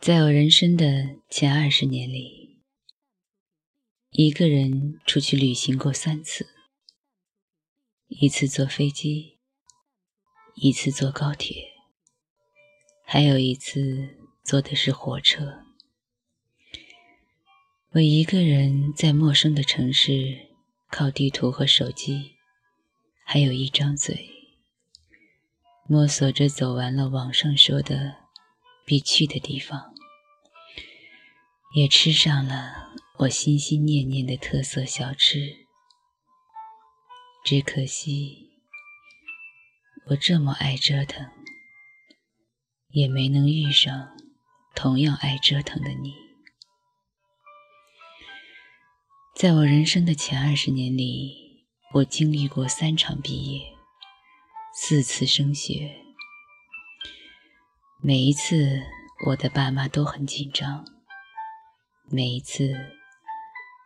在我人生的前二十年里，一个人出去旅行过三次，一次坐飞机，一次坐高铁，还有一次坐的是火车。我一个人在陌生的城市，靠地图和手机，还有一张嘴，摸索着走完了网上说的必去的地方。也吃上了我心心念念的特色小吃，只可惜我这么爱折腾，也没能遇上同样爱折腾的你。在我人生的前二十年里，我经历过三场毕业，四次升学，每一次我的爸妈都很紧张。每一次，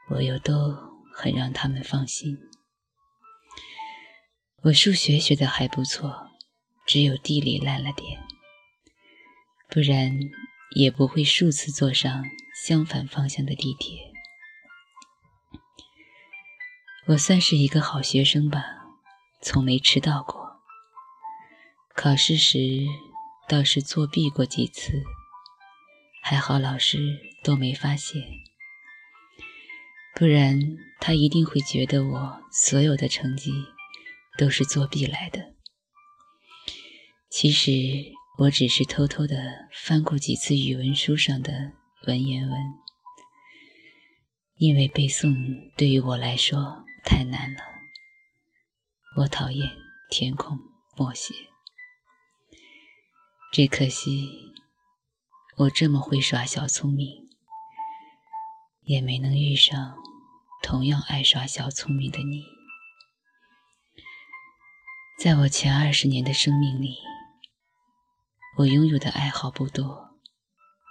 我又都很让他们放心。我数学学得还不错，只有地理烂了点，不然也不会数次坐上相反方向的地铁。我算是一个好学生吧，从没迟到过。考试时倒是作弊过几次，还好老师。都没发现，不然他一定会觉得我所有的成绩都是作弊来的。其实我只是偷偷的翻过几次语文书上的文言文，因为背诵对于我来说太难了。我讨厌填空默写，只可惜我这么会耍小聪明。也没能遇上同样爱耍小聪明的你。在我前二十年的生命里，我拥有的爱好不多：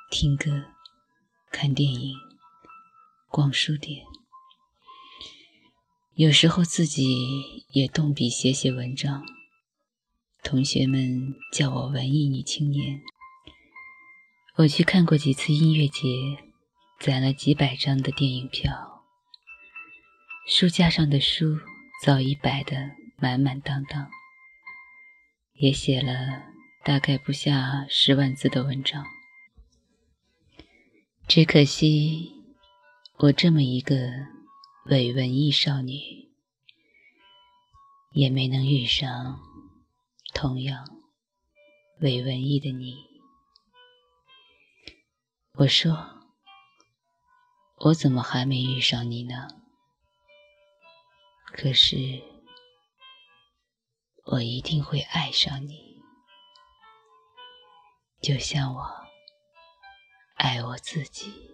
听歌、看电影、逛书店，有时候自己也动笔写写文章。同学们叫我文艺女青年。我去看过几次音乐节。攒了几百张的电影票，书架上的书早已摆得满满当当，也写了大概不下十万字的文章。只可惜，我这么一个伪文艺少女，也没能遇上同样伪文艺的你。我说。我怎么还没遇上你呢？可是，我一定会爱上你，就像我爱我自己。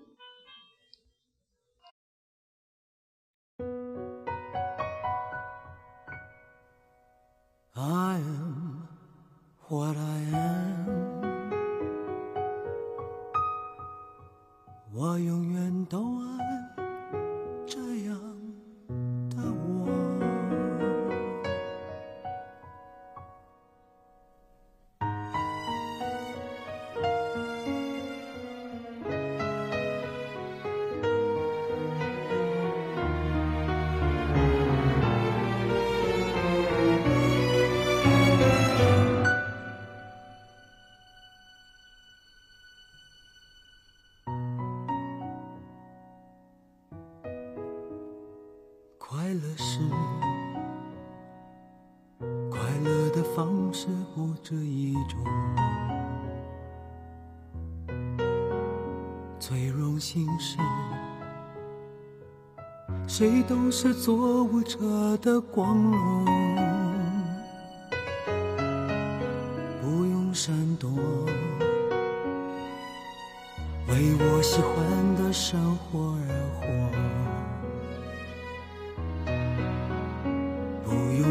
我永远都爱。快乐是快乐的方式不止一种最荣幸是，谁都是做舞者的光荣，不用闪躲，为我喜欢的生活而活，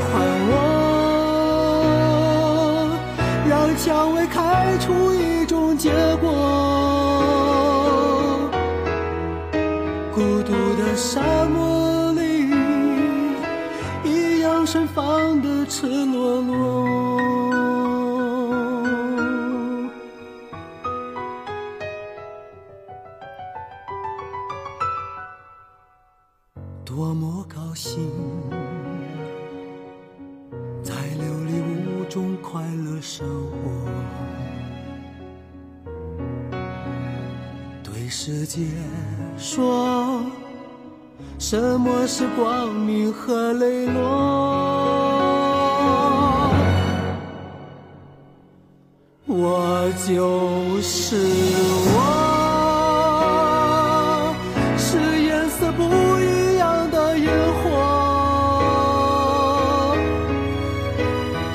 还我，让蔷薇开出一种结果。孤独的沙漠里，一样盛放的赤裸裸。多么高兴！快乐生活，对世界说，什么是光明和磊落？我就是我